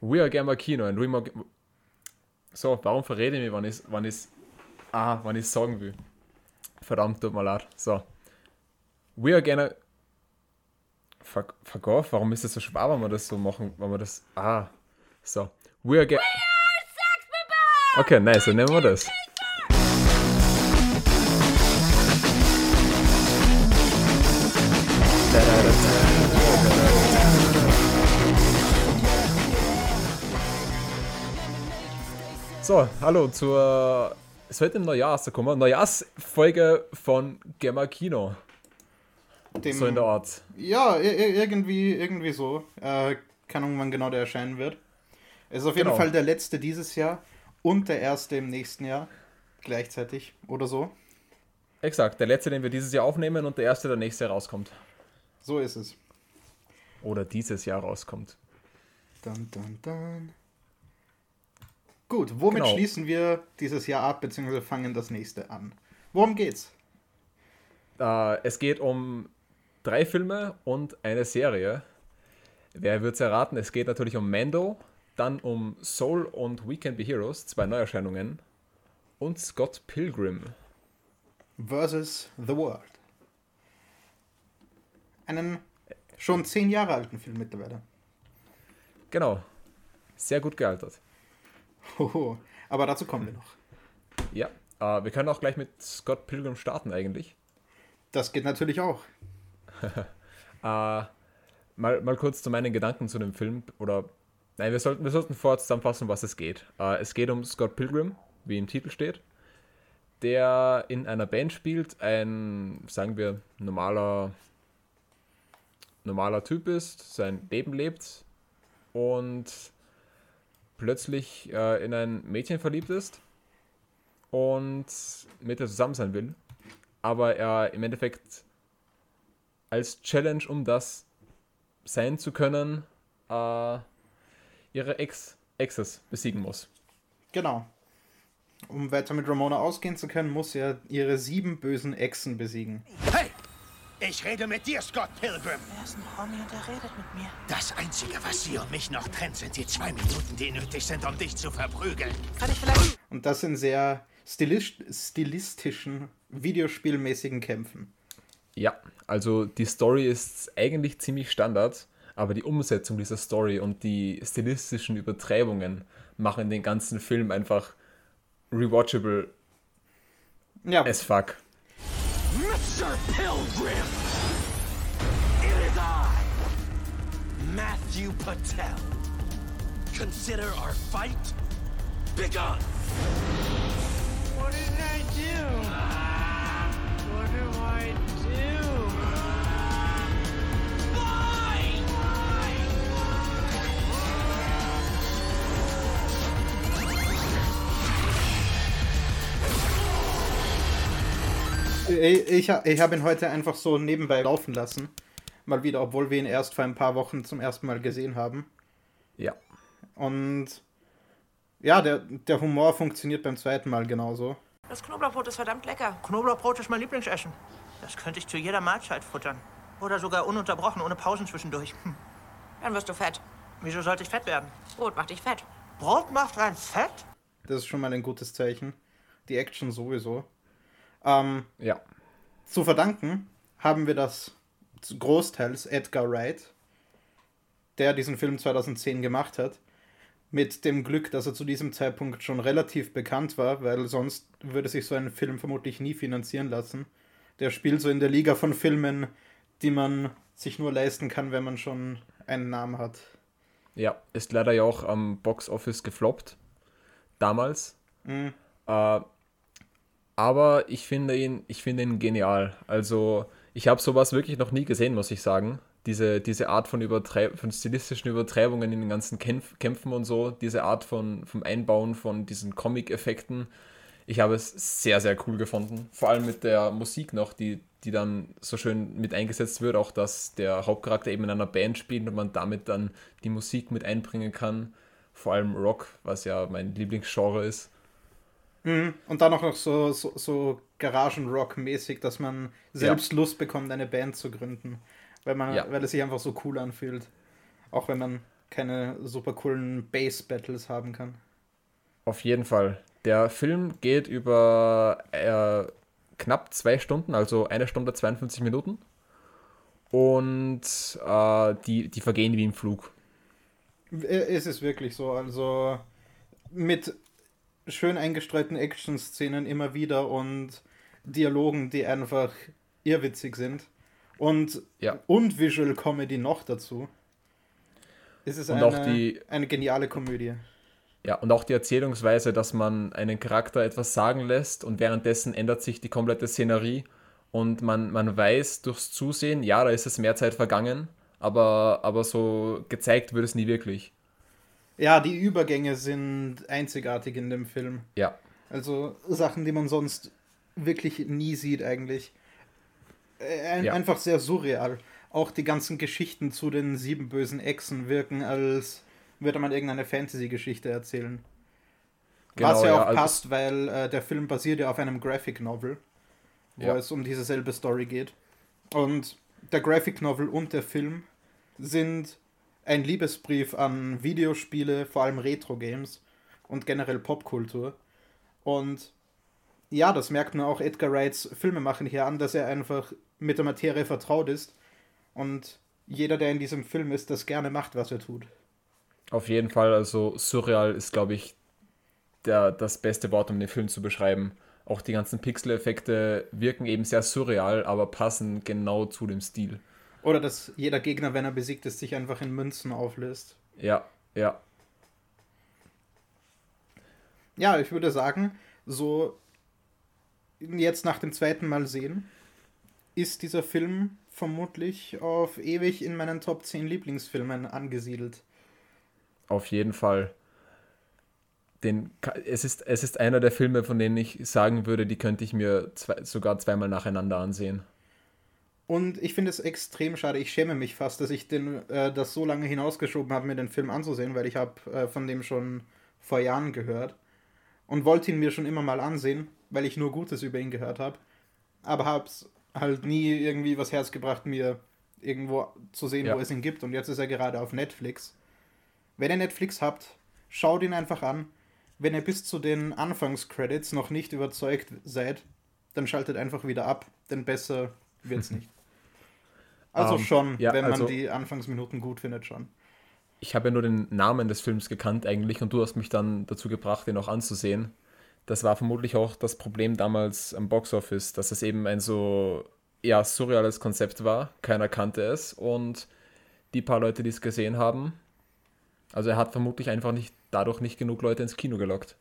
We are Gamer Kino and we more... So, warum verrede ich mich, wann ich wann ich ah, wann ich sagen will? Verdammt, tut mir leid. So. We are Gamer... Fuck, fuck off, warum ist das so schwer, wenn wir das so machen, wenn wir das... Ah, so. We are Gamer... Okay, nice, dann nehmen wir das. So, hallo zur. Es wird im Neujahr kommen. Neujahrsfolge von Gemma Kino. Dem, So in der Art. Ja, ir- ir- irgendwie, irgendwie so. Äh, keine Ahnung, wann genau der erscheinen wird. Es ist auf jeden Genau. Fall der letzte dieses Jahr und der erste im nächsten Jahr. Gleichzeitig oder so. Exakt, der letzte, den wir dieses Jahr aufnehmen und der erste, der nächstes Jahr rauskommt. So ist es. Oder dieses Jahr rauskommt. Dun, dun, dun. Gut, womit Genau. schließen wir dieses Jahr ab, beziehungsweise fangen das nächste an? Worum geht's? Äh, es geht um drei Filme und eine Serie. Wer wird es erraten? Es geht natürlich um Mando, dann um Soul und We Can Be Heroes, zwei Neuerscheinungen. Und Scott Pilgrim. Versus The World. Einen schon zehn Jahre alten Film mittlerweile. Genau. Sehr gut gealtert. Hoho. Aber dazu kommen wir noch. Ja, äh, wir können auch gleich mit Scott Pilgrim starten eigentlich. Das geht natürlich auch. Äh, mal, mal kurz zu meinen Gedanken zu dem Film. Oder, nein, wir sollten, wir sollten vorher zusammenfassen, was es geht. Äh, es geht um Scott Pilgrim, wie im Titel steht, der in einer Band spielt, ein, sagen wir, normaler, normaler Typ ist, sein Leben lebt und plötzlich äh, in ein Mädchen verliebt ist und mit ihr zusammen sein will. Aber er im Endeffekt als Challenge, um das sein zu können, äh, ihre Ex Exes besiegen muss. Genau. Um weiter mit Ramona ausgehen zu können, muss er ihre sieben bösen Echsen besiegen. Hey! Ich rede mit dir, Scott Pilgrim. Er ist ein Homie und er redet mit mir. Das Einzige, was Sie und mich noch trennt, sind die zwei Minuten, die nötig sind, um dich zu verprügeln. Kann ich vielleicht. Und das in sehr stilisch stilistischen, videospielmäßigen Kämpfen. Ja, also die Story ist eigentlich ziemlich Standard, aber die Umsetzung dieser Story und die stilistischen Übertreibungen machen den ganzen Film einfach rewatchable Ja, as fuck. Mr. Pilgrim! It is I, Matthew Patel. Consider our fight begun. What did I do? What do I do? Ich, ich, ich habe ihn heute einfach so nebenbei laufen lassen. Mal wieder, obwohl wir ihn erst vor ein paar Wochen zum ersten Mal gesehen haben. Ja. Und ja, der, der Humor funktioniert beim zweiten Mal genauso. Das Knoblauchbrot ist verdammt lecker. Knoblauchbrot ist mein Lieblingsessen. Das könnte ich zu jeder Mahlzeit futtern. Oder sogar ununterbrochen, ohne Pausen zwischendurch. Hm. Dann wirst du fett. Wieso sollte ich fett werden? Brot macht dich fett. Brot macht rein fett? Das ist schon mal ein gutes Zeichen. Die Action sowieso. Ähm, Ja. zu verdanken haben wir das großteils Edgar Wright, der diesen Film 2010 gemacht hat. Mit dem Glück, dass er zu diesem Zeitpunkt schon relativ bekannt war, weil sonst würde sich so ein Film vermutlich nie finanzieren lassen. Der spielt so in der Liga von Filmen, die man sich nur leisten kann, wenn man schon einen Namen hat. Ja, ist leider ja auch am Box Office gefloppt. Damals. Mhm. Äh, aber ich finde ihn, ich finde ihn genial. Also, ich habe sowas wirklich noch nie gesehen, muss ich sagen. Diese, diese Art von, Übertrei von stilistischen Übertreibungen in den ganzen Kämpf Kämpfen und so, diese Art von, vom Einbauen von diesen Comic-Effekten. Ich habe es sehr, sehr cool gefunden. Vor allem mit der Musik noch, die, die dann so schön mit eingesetzt wird. Auch, dass der Hauptcharakter eben in einer Band spielt und man damit dann die Musik mit einbringen kann. Vor allem Rock, was ja mein Lieblingsgenre ist. Und dann auch noch so, so, so Garagen-Rock-mäßig, dass man selbst Lust bekommt, eine Band zu gründen. Weil, man, Ja. weil es sich einfach so cool anfühlt. Auch wenn man keine super coolen Base-Battles haben kann. Auf jeden Fall. Der Film geht über äh, knapp zwei Stunden, also eine Stunde 52 Minuten. Und äh, die, die vergehen wie im Flug. Äh, Ist es wirklich so. Also mit schön eingestreuten Action-Szenen immer wieder und Dialogen, die einfach irrwitzig sind. Und, Ja. und Visual Comedy noch dazu. Es ist Und eine, auch die- eine geniale Komödie. Ja, und auch die Erzählungsweise, dass man einen Charakter etwas sagen lässt und währenddessen ändert sich die komplette Szenerie und man, man weiß durchs Zusehen, ja, da ist es mehr Zeit vergangen, aber, aber so gezeigt wird es nie wirklich. Ja, die Übergänge sind einzigartig in dem Film. Ja, Also Sachen, die man sonst wirklich nie sieht eigentlich. Äh, Ein, Ja. Einfach sehr surreal. Auch die ganzen Geschichten zu den sieben bösen Echsen wirken, als würde man irgendeine Fantasy-Geschichte erzählen. Was Genau, ja ja, auch also- passt, weil äh, der Film basiert ja auf einem Graphic Novel, wo Ja. es um dieselbe Story geht. Und der Graphic Novel und der Film sind ein Liebesbrief an Videospiele, vor allem Retro-Games und generell Popkultur. Und ja, das merkt man auch Edgar Wrights Filmemachen hier an, dass er einfach mit der Materie vertraut ist und jeder, der in diesem Film ist, das gerne macht, was er tut. auf jeden Fall, also surreal ist, glaube ich, der, das beste Wort, um den Film zu beschreiben. Auch die ganzen Pixel-Effekte wirken eben sehr surreal, aber passen genau zu dem Stil. Oder dass jeder Gegner, wenn er besiegt ist, sich einfach in Münzen auflöst. Ja, ja, Ja, ich würde sagen, so jetzt nach dem zweiten Mal sehen, ist dieser Film vermutlich auf ewig in meinen Top 10 Lieblingsfilmen angesiedelt. Auf jeden Fall. Den, es, ist, es ist einer der Filme, von denen ich sagen würde, die könnte ich mir zwei, sogar zweimal nacheinander ansehen. Und ich finde es extrem schade. Ich schäme mich fast, dass ich den, äh, das so lange hinausgeschoben habe, mir den Film anzusehen, weil ich habe äh, von dem schon vor Jahren gehört und wollte ihn mir schon immer mal ansehen, weil ich nur Gutes über ihn gehört habe. Aber habe es halt nie irgendwie was Herz gebracht, mir irgendwo zu sehen, Ja. wo es ihn gibt. Und jetzt ist er gerade auf Netflix. Wenn ihr Netflix habt, schaut ihn einfach an. Wenn ihr bis zu den Anfangscredits noch nicht überzeugt seid, dann schaltet einfach wieder ab, denn besser wird's nicht. Also Ähm, schon, ja, wenn man also- die Anfangsminuten gut findet, schon. Ich habe ja nur den Namen des Films gekannt eigentlich und du hast mich dann dazu gebracht, den auch anzusehen. Das war vermutlich auch das Problem damals am Boxoffice, dass es eben ein so ja, surreales Konzept war. Keiner kannte es und die paar Leute, die es gesehen haben, also er hat vermutlich einfach nicht dadurch nicht genug Leute ins Kino gelockt.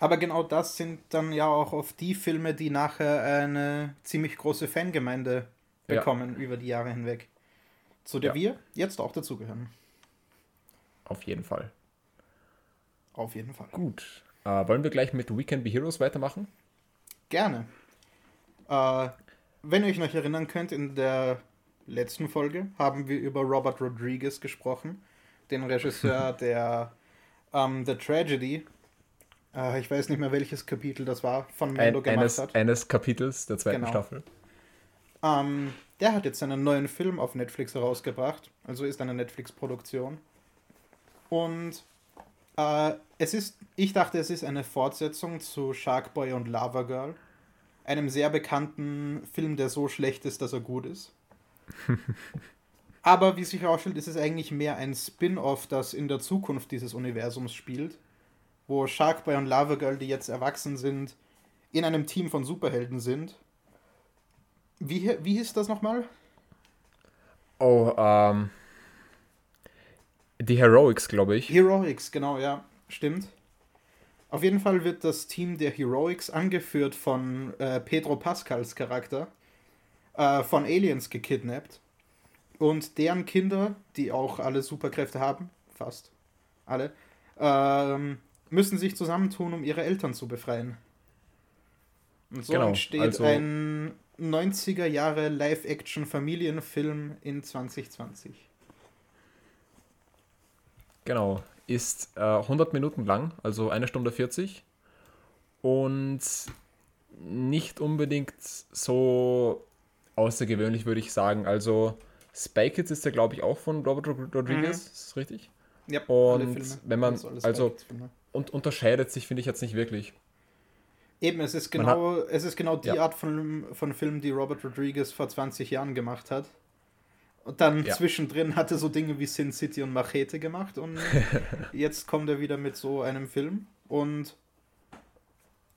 Aber genau das sind dann ja auch oft die Filme, die nachher eine ziemlich große Fangemeinde Ja. bekommen über die Jahre hinweg. Zu der Ja. wir jetzt auch dazugehören. Auf jeden Fall. Auf jeden Fall. Gut. Äh, wollen wir gleich mit We Can Be Heroes weitermachen? Gerne. Äh, wenn ihr euch noch erinnern könnt, in der letzten Folge haben wir über Robert Rodriguez gesprochen, den Regisseur der ähm, The Tragedy. Äh, ich weiß nicht mehr, welches Kapitel das war, von Mando Ein, gemacht eines, hat. eines Kapitels der zweiten Genau. Staffel. Ähm, der hat jetzt einen neuen Film auf Netflix herausgebracht. Also ist eine Netflix-Produktion. Und äh, es ist, ich dachte, es ist eine Fortsetzung zu Sharkboy und Lava Girl. Einem sehr bekannten Film, der so schlecht ist, dass er gut ist. Aber wie sich herausstellt, ist es eigentlich mehr ein Spin-off, das in der Zukunft dieses Universums spielt. Wo Sharkboy und Lava Girl, die jetzt erwachsen sind, in einem Team von Superhelden sind. Wie, wie hieß das nochmal? Oh, ähm. Die Heroics, glaube ich. Heroics, genau, ja, stimmt. Auf jeden Fall wird das Team der Heroics angeführt von äh, Pedro Pascals Charakter, äh, von Aliens gekidnappt. Und deren Kinder, die auch alle Superkräfte haben, fast alle, ähm, müssen sich zusammentun, um ihre Eltern zu befreien. Und so Genau, entsteht also- ein 90er Jahre Live-Action-Familienfilm in 2020. Genau. Ist äh, 100 Minuten lang, also eine Stunde 40. Und nicht unbedingt so außergewöhnlich, würde ich sagen. Also Spy Kids ist ja, glaube ich, auch von Robert Rod- Rodriguez. Ist das richtig? Ja, Und wenn man- also- Spy-Kids-Filme. Und unterscheidet sich, finde ich, jetzt nicht wirklich. Eben, es ist genau, es ist genau die Ja. Art von, von Film, die Robert Rodriguez vor 20 Jahren gemacht hat. Und dann Ja. zwischendrin hat er so Dinge wie Sin City und Machete gemacht und jetzt kommt er wieder mit so einem Film und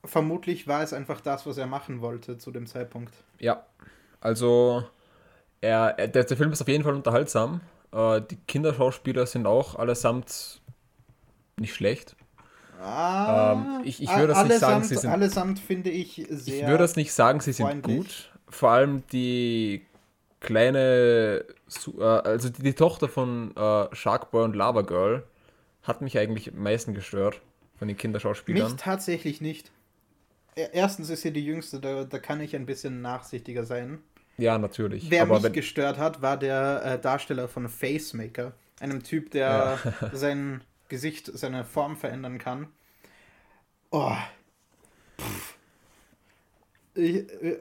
vermutlich war es einfach das, was er machen wollte zu dem Zeitpunkt. Ja, also er, er, der, der Film ist auf jeden Fall unterhaltsam. Äh, die Kinderschauspieler sind auch allesamt nicht schlecht. Ah, Ähm, ich- ich würde das nicht sagen, sie sind- allesamt finde ich sehr. Ich würde das nicht sagen, sie sind freundlich. gut. Vor allem die kleine, äh, also die, die Tochter von äh, Sharkboy und Lava Girl hat mich eigentlich am meisten gestört von den Kinderschauspielern. Mich tatsächlich nicht. Er- Erstens ist sie die jüngste, da, da kann ich ein bisschen nachsichtiger sein. Ja, natürlich. Wer Aber mich wenn, gestört hat, war der äh, Darsteller von Facemaker. Einem Typ, der sein Gesicht, seine Form verändern kann. Oh. Ich, äh,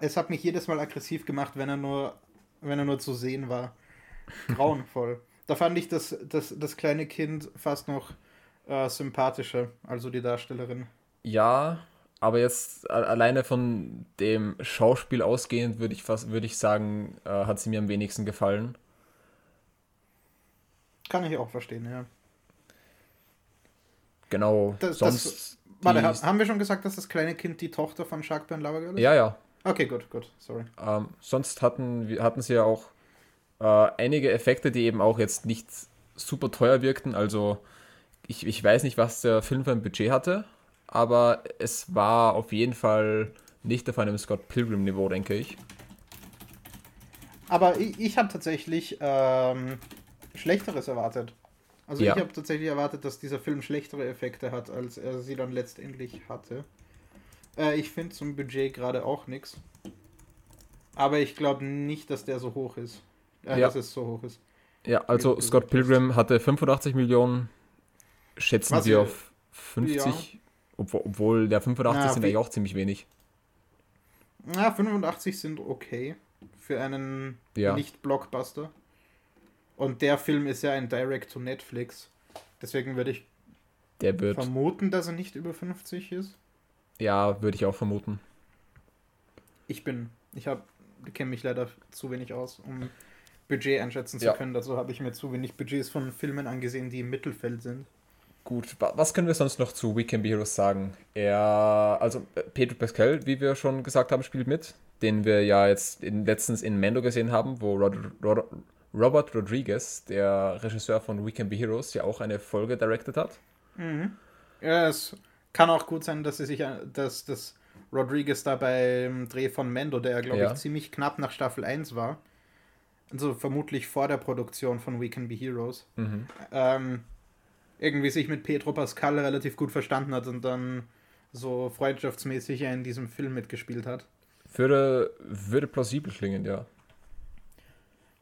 es hat mich jedes Mal aggressiv gemacht, wenn er nur, wenn er nur zu sehen war. Grauenvoll. da fand ich das, das, das kleine Kind fast noch äh, sympathischer, also die Darstellerin. ja, aber jetzt alleine von dem Schauspiel ausgehend würde ich fast, würde ich sagen, äh, hat sie mir am wenigsten gefallen. Kann ich auch verstehen, ja. Genau. Das- das- sonst. Warte, die- ha- haben wir schon gesagt, dass das kleine Kind die Tochter von Sharkboy und Lava Girl ist? ja, ja. Okay, gut, gut, sorry. Ähm, sonst hatten, hatten sie ja auch äh, einige Effekte, die eben auch jetzt nicht super teuer wirkten. Also ich, ich weiß nicht, was der Film für ein Budget hatte, aber es war auf jeden Fall nicht auf einem Scott Pilgrim-Niveau, denke ich. Aber ich, ich habe tatsächlich ähm, Schlechteres erwartet. Also Ja. ich habe tatsächlich erwartet, dass dieser Film schlechtere Effekte hat, als er sie dann letztendlich hatte. Äh, ich finde zum Budget gerade auch nichts. Aber ich glaube nicht, dass der so hoch ist. Äh, Ja. Dass es so hoch ist. Ja, also du Scott. Pilgrim hatte 85 Millionen, schätzen Was wir ja- auf 50, obwohl, obwohl der 85 Ja, sind eigentlich auch ziemlich wenig. Na, 85 sind okay für einen Ja. Nicht-Blockbuster. Und der Film ist ja ein Direct to Netflix. Deswegen würde ich vermuten, dass er nicht über 50 ist. ja, würde ich auch vermuten. Ich bin, ich habe, kenne mich leider zu wenig aus, um Budget einschätzen zu Ja. können. Dazu habe ich mir zu wenig Budgets von Filmen angesehen, die im Mittelfeld sind. Gut, wa- was können wir sonst noch zu We Can Be Heroes sagen? Er, also äh, Pedro Pascal, wie wir schon gesagt haben, spielt mit, den wir ja jetzt in, letztens in Mando gesehen haben, wo Rod, Rod, Robert Rodriguez, der Regisseur von We Can Be Heroes, ja auch eine Folge directed hat. Ja, es kann auch gut sein, dass sie sich, äh, dass das Rodriguez da beim Dreh von Mendo, der ja, glaube Ja. ich, ziemlich knapp nach Staffel 1 war, also vermutlich vor der Produktion von We Can Be Heroes, ähm, irgendwie sich mit Pedro Pascal relativ gut verstanden hat und dann so freundschaftsmäßig in diesem Film mitgespielt hat. Würde, würde plausibel klingen, ja.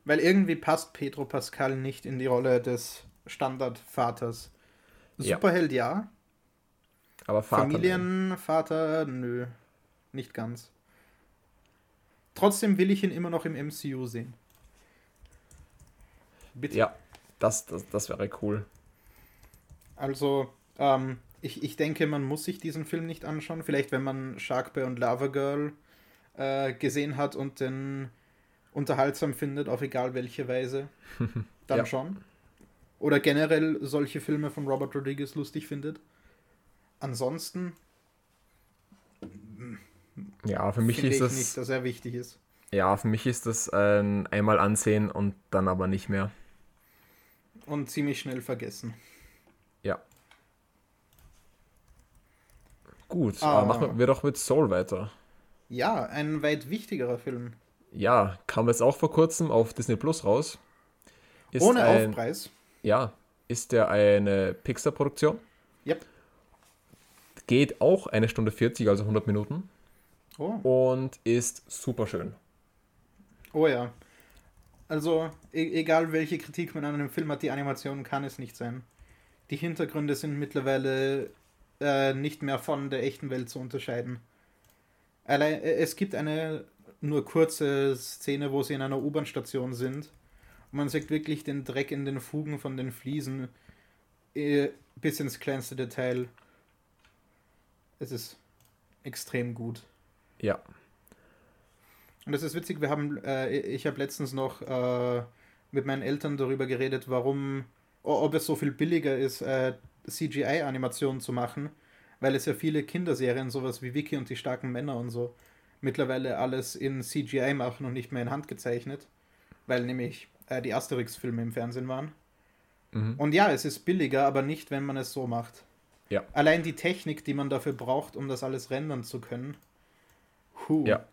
Weil irgendwie passt Pedro Pascal nicht in die Rolle des Standardvaters. Ja. Superheld ja, Aber Vater, Familienvater nö, nicht ganz. Trotzdem will ich ihn immer noch im MCU sehen. Bitte. Ja, das, das, das wäre cool. Also, ähm, ich, ich denke, man muss sich diesen Film nicht anschauen. Vielleicht, wenn man Sharkboy und Lava Girl äh, gesehen hat und den unterhaltsam findet, auf egal welche Weise, dann Ja. schon. Oder generell solche Filme von Robert Rodriguez lustig findet. Ansonsten Ja, für mich ist ich das, nicht, dass er wichtig ist. ja, für mich ist das ein einmal ansehen und dann aber nicht mehr. Und ziemlich schnell vergessen. Ja. Gut, Ah. machen wir doch mit Soul weiter. Ja, ein weit wichtigerer Film. Ja, kam jetzt auch vor kurzem auf Disney Plus raus. Ist Ohne ein, Aufpreis. Ja, ist der eine Pixar-Produktion. Yep. Geht auch eine Stunde 40, also 100 Minuten. Oh. Und ist super schön. oh ja. Also, e egal welche Kritik man an einem Film hat, die Animation kann es nicht sein. Die Hintergründe sind mittlerweile äh, nicht mehr von der echten Welt zu unterscheiden. Allein, äh, es gibt eine nur kurze Szene, wo sie in einer U-Bahn-Station sind. Und man sieht wirklich den Dreck in den Fugen von den Fliesen äh, bis ins kleinste Detail. Es ist extrem gut. Ja. Und das ist witzig, wir haben, äh, ich habe letztens noch äh, mit meinen Eltern darüber geredet, warum, ob es so viel billiger ist, äh, CGI-Animationen zu machen, weil es ja viele Kinderserien, sowas wie Vicky und die starken Männer und so, mittlerweile alles in CGI machen und nicht mehr in Hand gezeichnet, weil nämlich äh, die Asterix-Filme im Fernsehen waren. Mhm. Und ja, es ist billiger, aber nicht, wenn man es so macht. Ja. Allein die Technik, die man dafür braucht, um das alles rendern zu können. Huh. Ja.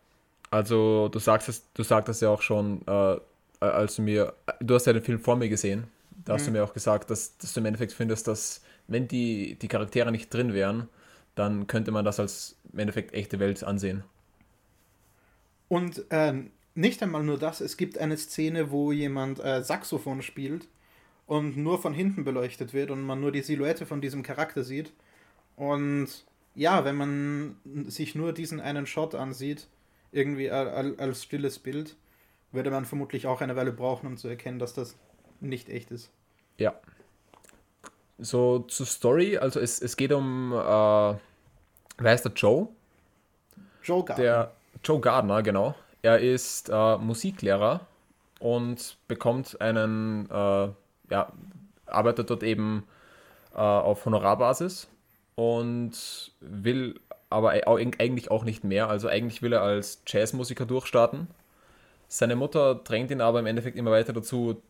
Also du sagst es, du sagtest ja auch schon, äh, als du mir, du hast ja den Film vor mir gesehen, da hast Mhm. du mir auch gesagt, dass, dass du im Endeffekt findest, dass wenn die, die Charaktere nicht drin wären, dann könnte man das als im Endeffekt echte Welt ansehen. Und äh, nicht einmal nur das, es gibt eine Szene, wo jemand äh, Saxophon spielt und nur von hinten beleuchtet wird und man nur die Silhouette von diesem Charakter sieht. Und ja, wenn man sich nur diesen einen Shot ansieht, irgendwie al- al- als stilles Bild, würde man vermutlich auch eine Weile brauchen, um zu erkennen, dass das nicht echt ist. Ja. So zur Story, also es, es geht um, äh, wer heißt der Joe? Joe Gardner. Der Joe Gardner, genau. Er ist äh, Musiklehrer und bekommt einen, äh, ja, arbeitet dort eben äh, auf Honorarbasis und will aber eigentlich auch nicht mehr. Also eigentlich will er als Jazzmusiker durchstarten. Seine Mutter drängt ihn aber im Endeffekt immer weiter dazu,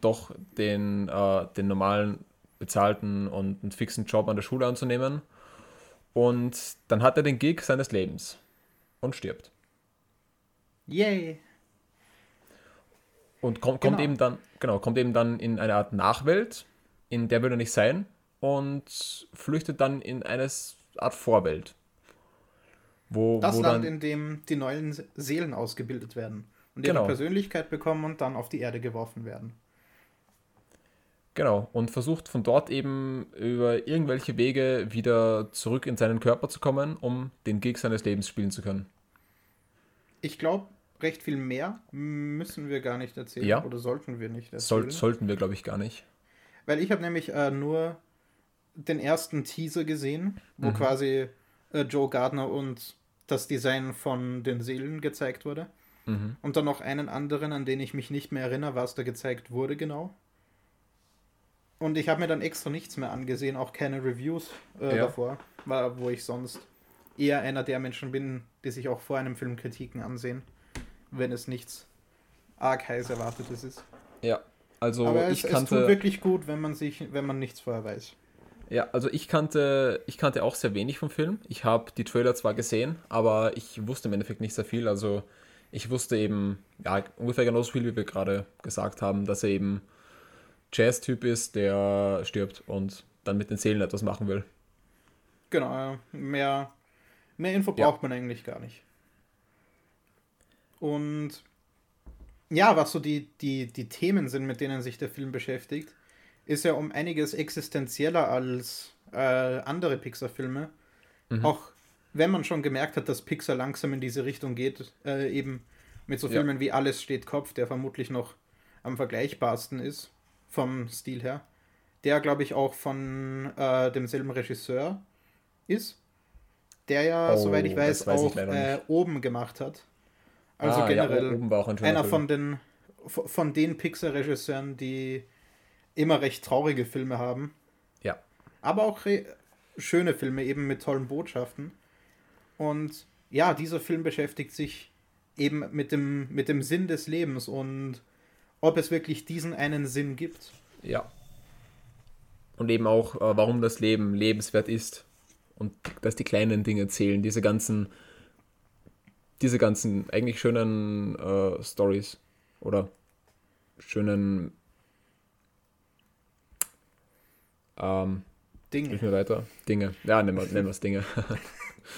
doch den, äh, den normalen, bezahlten und einen fixen Job an der Schule anzunehmen. Und dann hat er den Gig seines Lebens und stirbt. Yay! Und kommt, kommt Genau. eben dann, genau, kommt eben dann in eine Art Nachwelt, in der will er nicht sein und flüchtet dann in eine Art Vorwelt. Wo, Das wo Land, dann, in dem die neuen Se- Seelen ausgebildet werden und Genau. ihre Persönlichkeit bekommen und dann auf die Erde geworfen werden. genau, und versucht von dort eben über irgendwelche Wege wieder zurück in seinen Körper zu kommen, um den Gig seines Lebens spielen zu können. Ich glaube, recht viel mehr müssen wir gar nicht erzählen. Ja. Oder sollten wir nicht erzählen. Soll, sollten wir, glaube ich, gar nicht. Weil ich habe nämlich äh, nur den ersten Teaser gesehen, wo Mhm. quasi äh, Joe Gardner und das Design von den Seelen gezeigt wurde. Mhm. Und dann noch einen anderen, an den ich mich nicht mehr erinnere, was da gezeigt wurde genau. Und ich habe mir dann extra nichts mehr angesehen, auch keine Reviews äh, Ja. davor, war, wo ich sonst eher einer der Menschen bin, die sich auch vor einem Film Kritiken ansehen, wenn es nichts arg heiß erwartetes ist. Ja, also Aber es, ich es kannte. tut wirklich gut, wenn man sich, wenn man nichts vorher weiß. Ja, also ich kannte, ich kannte auch sehr wenig vom Film. Ich habe die Trailer zwar gesehen, aber ich wusste im Endeffekt nicht sehr viel. Also ich wusste eben, ja, ungefähr genauso viel, wie wir gerade gesagt haben, dass er eben Jazz-Typ ist, der stirbt und dann mit den Seelen etwas machen will. Genau, mehr, mehr Info Ja. braucht man eigentlich gar nicht. Und ja, was so die, die, die Themen sind, mit denen sich der Film beschäftigt, ist ja um einiges existenzieller als äh, andere Pixar-Filme. Mhm. Auch wenn man schon gemerkt hat, dass Pixar langsam in diese Richtung geht, äh, eben mit so Ja. Filmen wie Alles steht Kopf, der vermutlich noch am vergleichbarsten ist, vom Stil her. Der, glaube ich, auch von äh, demselben Regisseur ist, der ja, Oh, soweit ich weiß, weiß ich auch äh, oben gemacht hat. Also Ah, ja, generell auch ein einer von den von den Pixar-Regisseuren, die immer recht traurige Filme haben, Ja, aber auch schöne Filme eben mit tollen Botschaften. Und ja, dieser Film beschäftigt sich eben mit dem, mit dem Sinn des Lebens und ob es wirklich diesen einen Sinn gibt. ja. Und eben auch, äh, warum das Leben lebenswert ist. Und dass die kleinen Dinge zählen, diese ganzen, diese ganzen eigentlich schönen äh, Stories oder schönen ähm, Dinge. Mir weiter. Dinge. Ja, nennen wir nennen wir es Dinge.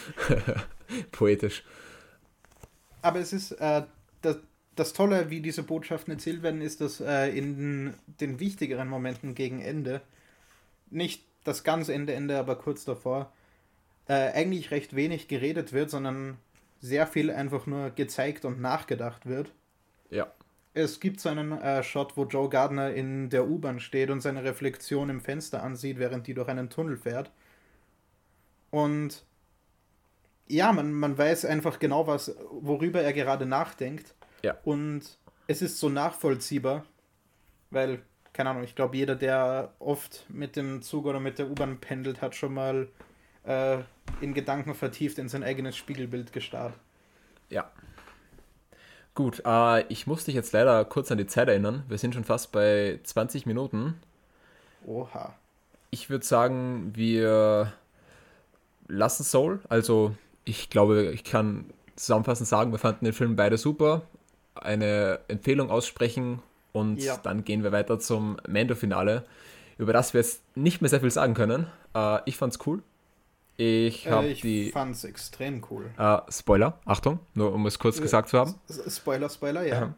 Poetisch. Aber es ist äh, das, das Tolle, wie diese Botschaften erzählt werden, ist, dass äh, in den wichtigeren Momenten gegen Ende, nicht das ganz Ende, Ende, aber kurz davor, äh, eigentlich recht wenig geredet wird, sondern sehr viel einfach nur gezeigt und nachgedacht wird. Ja. Es gibt so einen äh, Shot, wo Joe Gardner in der U-Bahn steht und seine Reflexion im Fenster ansieht, während die durch einen Tunnel fährt. Und ja, man, man weiß einfach genau, was, worüber er gerade nachdenkt. Ja. Und es ist so nachvollziehbar, weil, keine Ahnung, ich glaube, jeder, der oft mit dem Zug oder mit der U-Bahn pendelt, hat schon mal äh, in Gedanken vertieft in sein eigenes Spiegelbild gestarrt. Ja. Gut, äh, ich muss dich jetzt leider kurz an die Zeit erinnern. Wir sind schon fast bei 20 Minuten. Oha. Ich würde sagen, wir lassen Soul. Also, ich glaube, ich kann zusammenfassend sagen, wir fanden den Film beide super. Eine Empfehlung aussprechen und Ja. dann gehen wir weiter zum Mando-Finale, über das wir jetzt nicht mehr sehr viel sagen können. Äh, ich fand's cool. Ich habe Äh, ich die. fand's extrem cool. Äh, Spoiler, Achtung, nur um es kurz gesagt zu haben. Spoiler, Spoiler, ja.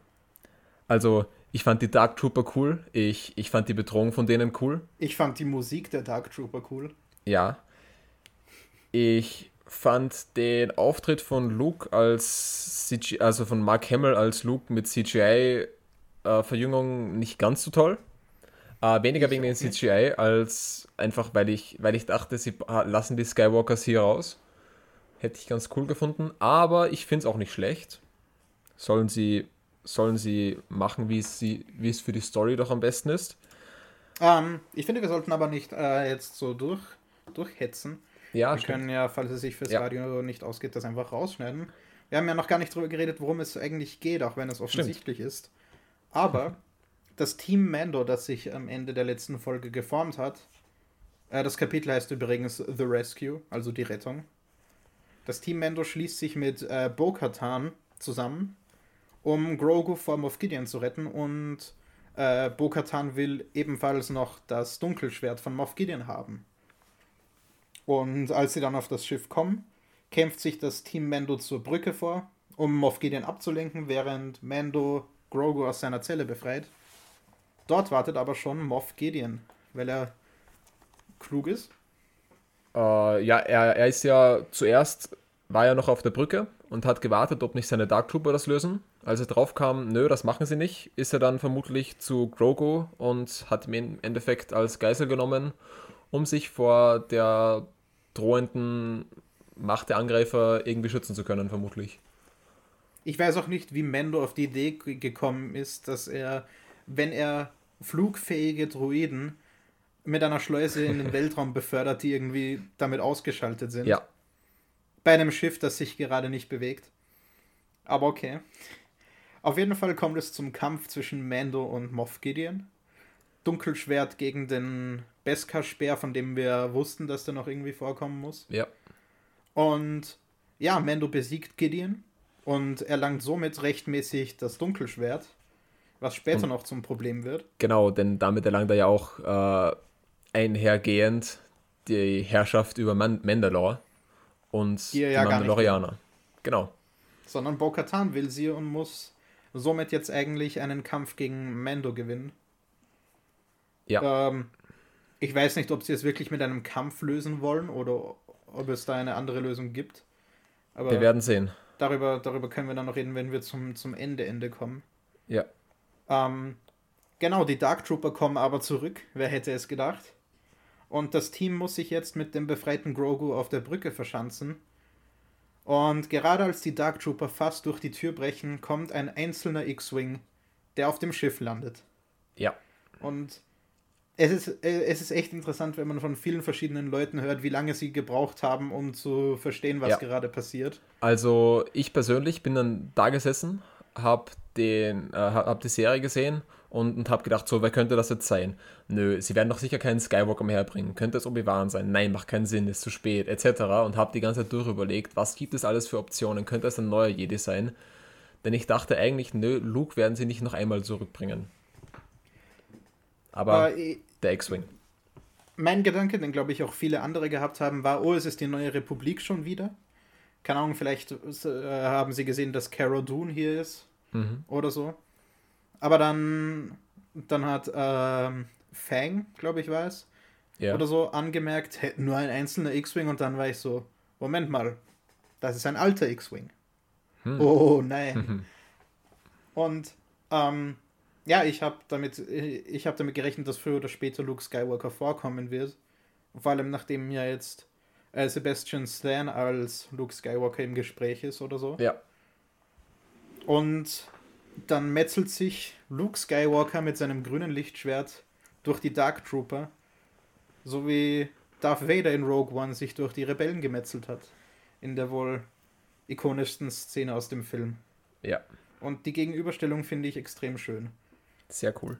Also, ich fand die Dark Trooper cool. Ich, ich fand die Bedrohung von denen cool. Ich fand die Musik der Dark Trooper cool. Ja. Ich fand den Auftritt von Luke als CGI, also von Mark Hamill als Luke mit CGI-Verjüngung nicht ganz so toll. Äh, weniger Ich wegen den. CGI als einfach, weil ich, weil ich dachte, sie lassen die Skywalkers hier raus. Hätte ich ganz cool gefunden. Aber ich finde es auch nicht schlecht. Sollen sie, sollen sie machen, wie es, für die Story doch am besten ist. Ähm, ich finde, wir sollten aber nicht äh, jetzt so durch, durchhetzen. Ja, wir stimmt. können ja, falls es sich fürs Ja. Radio nicht ausgeht, das einfach rausschneiden. Wir haben ja noch gar nicht darüber geredet, worum es eigentlich geht, auch wenn es offensichtlich ist. Aber das Team Mando, das sich am Ende der letzten Folge geformt hat, äh, das Kapitel heißt übrigens The Rescue, also die Rettung. Das Team Mando schließt sich mit äh, Bo-Katan zusammen, um Grogu vor Moff Gideon zu retten und äh, Bo-Katan will ebenfalls noch das Dunkelschwert von Moff Gideon haben. Und als sie dann auf das Schiff kommen, kämpft sich das Team Mando zur Brücke vor, um Moff Gideon abzulenken, während Mando Grogu aus seiner Zelle befreit. Dort wartet aber schon Moff Gideon, weil er klug ist. Äh, ja, er, er ist ja zuerst, war ja noch auf der Brücke und hat gewartet, ob nicht seine Dark Trooper das lösen. Als er drauf kam, nö, das machen sie nicht, ist er dann vermutlich zu Grogu und hat ihn im Endeffekt als Geisel genommen, um sich vor der drohenden Macht der Angreifer irgendwie schützen zu können, vermutlich. Ich weiß auch nicht, wie Mando auf die Idee gekommen ist, dass er, wenn er flugfähige Droiden mit einer Schleuse in den Weltraum befördert, die irgendwie damit ausgeschaltet sind. Ja, Bei einem Schiff, das sich gerade nicht bewegt. Aber okay. Auf jeden Fall kommt es zum Kampf zwischen Mando und Moff Gideon. Dunkelschwert gegen den Beskar-Speer, von dem wir wussten, dass der noch irgendwie vorkommen muss. ja, Und ja, Mando besiegt Gideon und erlangt somit rechtmäßig das Dunkelschwert, was später Und- noch zum Problem wird. genau, denn damit erlangt er ja auch äh, einhergehend die Herrschaft über Man Mandalore und Die die ja nicht Mandalorianer. Genau. Sondern Bo-Katan will sie und muss somit jetzt eigentlich einen Kampf gegen Mando gewinnen. Ja. Ähm, ich weiß nicht, ob sie es wirklich mit einem Kampf lösen wollen oder ob es da eine andere Lösung gibt. Aber Wir werden sehen. darüber, darüber können wir dann noch reden, wenn wir zum, zum Ende, Ende kommen. Ja. Ähm, genau, die Dark Trooper kommen aber zurück. Wer hätte es gedacht? Und das Team muss sich jetzt mit dem befreiten Grogu auf der Brücke verschanzen. Und gerade als die Dark Trooper fast durch die Tür brechen, kommt ein einzelner X-Wing, der auf dem Schiff landet. Ja. Und es ist, äh, es ist echt interessant, wenn man von vielen verschiedenen Leuten hört, wie lange sie gebraucht haben, um zu verstehen, was Ja. gerade passiert. Also ich persönlich bin dann da gesessen, habe den, äh, hab die Serie gesehen und, und habe gedacht, so, wer könnte das jetzt sein? Nö, sie werden doch sicher keinen Skywalker mehr herbringen. Könnte es Obi-Wan sein? Nein, macht keinen Sinn, ist zu spät, etc. Und habe die ganze Zeit durchüberlegt, was gibt es alles für Optionen? Könnte es ein neuer Jedi sein? Denn ich dachte eigentlich, nö, Luke werden sie nicht noch einmal zurückbringen. Aber Aber der X-Wing. mein Gedanke, den glaube ich auch viele andere gehabt haben, war, oh, es ist die neue Republik schon wieder. Keine Ahnung, vielleicht äh, haben sie gesehen, dass Cara Dune hier ist Mhm. oder so. Aber dann, dann hat ähm, Fang, glaube ich, war es, Ja. oder so, angemerkt, "Hä, nur ein einzelner X-Wing und dann war ich so, Moment mal, das ist ein alter X-Wing. Oh nein. Und ähm, ja, ich habe damit, ich habe damit gerechnet, dass früher oder später Luke Skywalker vorkommen wird. Vor allem nachdem ja jetzt äh, Sebastian Stan als Luke Skywalker im Gespräch ist oder so. Ja. Und dann metzelt sich Luke Skywalker mit seinem grünen Lichtschwert durch die Dark Trooper, so wie Darth Vader in Rogue One sich durch die Rebellen gemetzelt hat. In der wohl ikonischsten Szene aus dem Film. Ja. Und die Gegenüberstellung finde ich extrem schön. Sehr cool.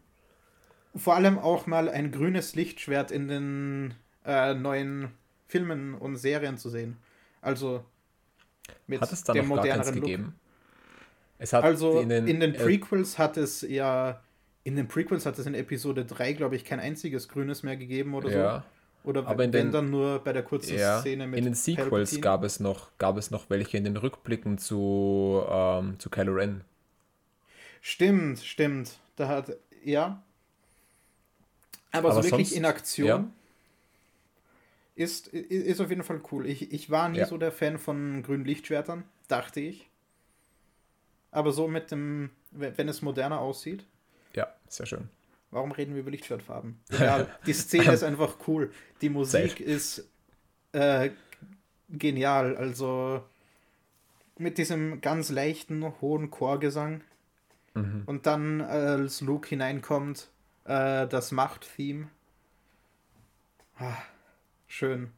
Vor allem auch mal ein grünes Lichtschwert in den äh, neuen Filmen und Serien zu sehen. Also mit Hat es da dem noch gar keins moderneren Look. gegeben? Es hat Also in den, in den äh, Prequels hat es ja, in den Prequels hat es in Episode 3, glaube ich, kein einziges Grünes mehr gegeben oder ja, so. Oder aber in wenn den- dann nur bei der kurzen ja. Szene mit In den Sequels Palpatine. gab es noch, gab es noch welche in den Rückblicken zu, ähm, zu Kylo Ren. Stimmt, stimmt. Da hat, ja. Aber, Aber so wirklich sonst- in Aktion ja. ist, ist auf jeden Fall cool. Ich, ich war nie so der Fan von grünen Lichtschwertern, dachte ich. Aber so mit dem, wenn es moderner aussieht, Ja, sehr schön. Warum reden wir über Lichtschwertfarben? Ja, die Szene ist einfach cool. Die Musik Safe. ist äh, genial. Also mit diesem ganz leichten, hohen Chorgesang. Mhm. Und dann, als Luke hineinkommt, äh, das Macht-Theme. Ah, schön.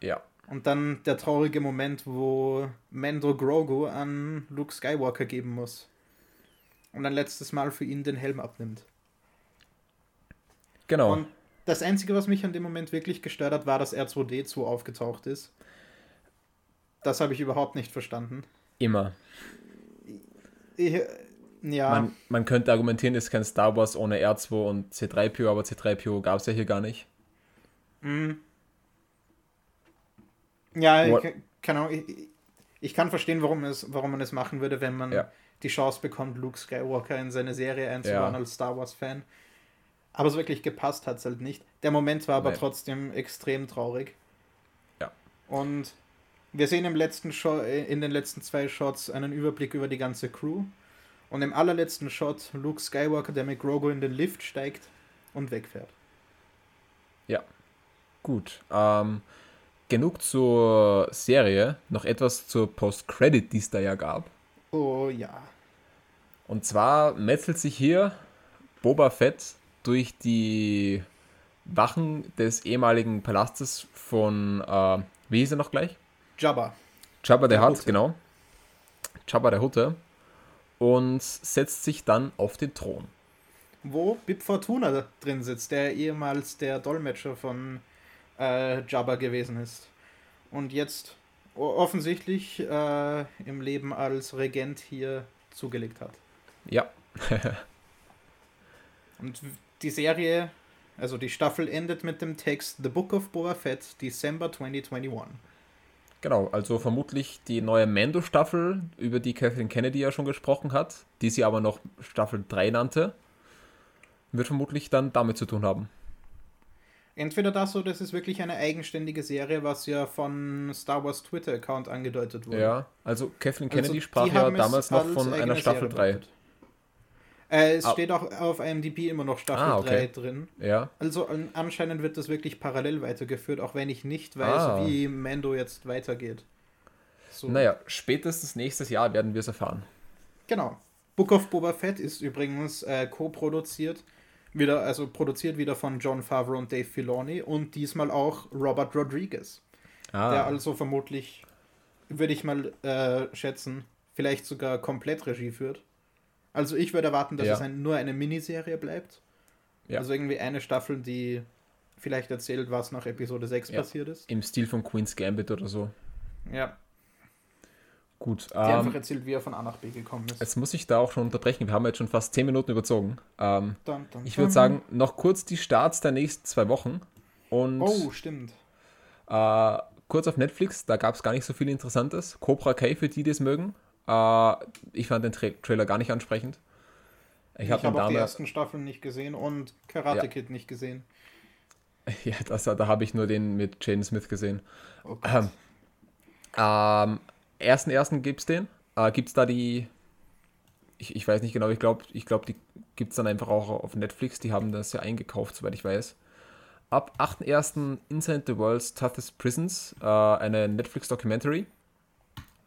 Ja. Und dann der traurige Moment, wo Mando Grogu an Luke Skywalker geben muss. Und ein letztes Mal für ihn den Helm abnimmt. Genau. Und das Einzige, was mich an dem Moment wirklich gestört hat, war, dass R2D2 aufgetaucht ist. Das habe ich überhaupt nicht verstanden. Immer. Ich, ja, Man, man könnte argumentieren, es ist kein Star Wars ohne R2 und C3PO, aber C3PO gab es ja hier gar nicht. Ja ich, keine Ahnung, ich, ich kann verstehen, warum, es, warum man es machen würde, wenn man Ja. die Chance bekommt, Luke Skywalker in seine Serie einzubauen Ja. als Star Wars-Fan. Aber so wirklich gepasst hat es halt nicht. Der Moment war aber Nein. trotzdem extrem traurig. Ja. Und wir sehen im letzten Shot, in den letzten zwei Shots einen Überblick über die ganze Crew. Und im allerletzten Shot Luke Skywalker, der mit Grogu in den Lift steigt und wegfährt. Ja. Gut. Ähm, genug zur Serie. Noch etwas zur Post-Credit, die es da ja gab. Oh ja. Und zwar metzelt sich hier Boba Fett durch die Wachen des ehemaligen Palastes von, äh, wie hieß er noch gleich? Jabba. Jabba der, Der Hutt, genau. Jabba der Hutte. Und setzt sich dann auf den Thron. Wo Bib Fortuna drin sitzt, der ehemals der Dolmetscher von äh, Jabba gewesen ist. Und jetzt offensichtlich äh, im Leben als Regent hier zugelegt hat. Ja, Und die Serie, also die Staffel endet mit dem Text The Book of Boba Fett, December 2021. genau. Also vermutlich die neue Mando-Staffel, über die Kathleen Kennedy ja schon gesprochen hat, die sie aber noch Staffel 3 nannte, wird vermutlich dann damit zu tun haben. Entweder das oder es ist wirklich eine eigenständige Serie, was ja von Star Wars Twitter-Account angedeutet wurde. Ja, also Kathleen Also, Kennedy die sprach ja damals noch von einer Staffel Serie 3. bedeutet. Äh, es Ah. steht auch auf IMDb immer noch Staffel Ah, okay. 3 drin. Ja, Also an- anscheinend wird das wirklich parallel weitergeführt, auch wenn ich nicht weiß, Ah. wie Mando jetzt weitergeht. So. naja, spätestens nächstes Jahr werden wir es erfahren. Genau. Book of Boba Fett ist übrigens äh, co-produziert. Wieder, also produziert wieder von John Favreau und Dave Filoni und diesmal auch Robert Rodriguez. Ah, Der also vermutlich, würde ich mal äh, schätzen, vielleicht sogar komplett Regie führt. Also ich würde erwarten, dass Ja. es ein, nur eine Miniserie bleibt. Ja. Also irgendwie eine Staffel, die vielleicht erzählt, was nach Episode 6 Ja. passiert ist. im Stil von Queen's Gambit oder so. Ja, Gut, einfach ähm, erzählt, wie er von A nach B gekommen ist. jetzt muss ich da auch schon unterbrechen. Wir haben jetzt schon fast 10 Minuten überzogen. Ähm, Dun, dun, ich würde sagen, noch kurz die Starts der nächsten zwei Wochen. Und Oh, stimmt. äh, kurz auf Netflix, da gab es gar nicht so viel Interessantes. Cobra Kai, für die, die es mögen. Äh, ich fand den Tra Trailer gar nicht ansprechend. Ich Ich habe den auch die ersten Staffeln nicht gesehen und Karate Ja. Kid nicht gesehen. Ja, das, da habe ich nur den mit Jaden Smith gesehen. Oh. Ähm, ähm, ersten ersten gibt's den äh, gibt es da die, ich, ich weiß nicht genau, ich glaube, ich glaub, die gibt es dann einfach auch auf Netflix, die haben das ja eingekauft, soweit ich weiß. Ab 8.1. Inside the World's Toughest Prisons, äh, eine Netflix-Documentary.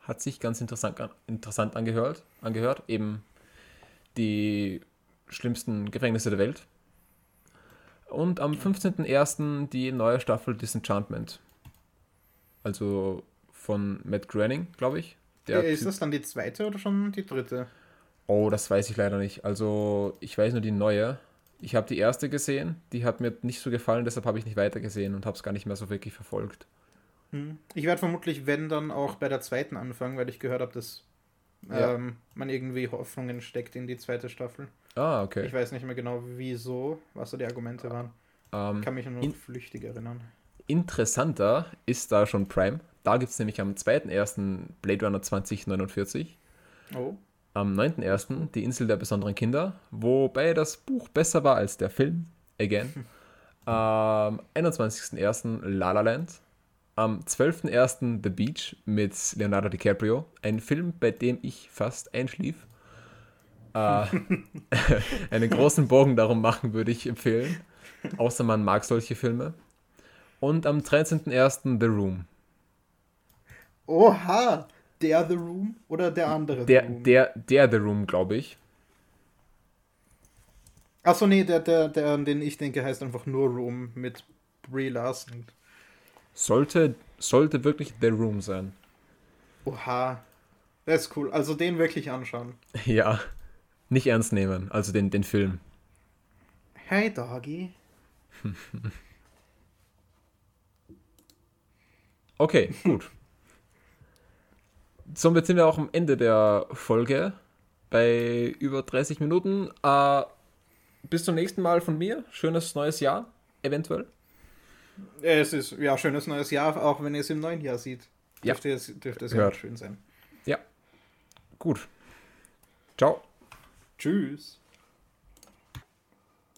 Hat sich ganz interessant, interessant angehört, angehört. Eben die schlimmsten Gefängnisse der Welt. Und am 15.01. die neue Staffel Disenchantment. Also von Matt Groening, glaube ich. Der ist das dann die zweite oder schon die dritte? Oh, das weiß ich leider nicht. Also ich weiß nur die neue. Ich habe die erste gesehen, die hat mir nicht so gefallen, deshalb habe ich nicht weitergesehen und habe es gar nicht mehr so wirklich verfolgt. Hm. Ich werde vermutlich, wenn, dann auch bei der zweiten anfangen, weil ich gehört habe, dass ja. ähm, man irgendwie Hoffnungen steckt in die zweite Staffel. Ah, okay. Ich weiß nicht mehr genau, wieso, was so die Argumente waren. Ähm, ich kann mich nur in, flüchtig erinnern. Interessanter ist da schon Prime. Da gibt es nämlich am 2.1. Blade Runner 2049. Oh. Am 9.1. Die Insel der besonderen Kinder, wobei das Buch besser war als der Film. Again. Am 21.1. La La Land. Am 12.01. The Beach mit Leonardo DiCaprio. Ein Film, bei dem ich fast einschlief. Äh, einen großen Bogen darum machen würde ich empfehlen. Außer man mag solche Filme. Und am 13.01. The Room. Oha! Der The Room oder der andere der, The Room? Der, der The Room, glaube ich. Achso, nee, der, der, der, an den ich denke, heißt einfach nur Room mit Brie Larson. Sollte, sollte wirklich The Room sein. Oha. Das ist cool. Also den wirklich anschauen. Ja. Nicht ernst nehmen, also den, den Film. Hey, Doggy. okay, gut. Somit sind wir auch am Ende der Folge bei über 30 Minuten. Äh, bis zum nächsten Mal von mir. Schönes neues Jahr, eventuell. Es ist ja schönes neues Jahr, auch wenn ihr es im neuen Jahr sieht. Ja. Dürfte es, dürfte es ja schön sein. Ja. Gut. Ciao. Tschüss.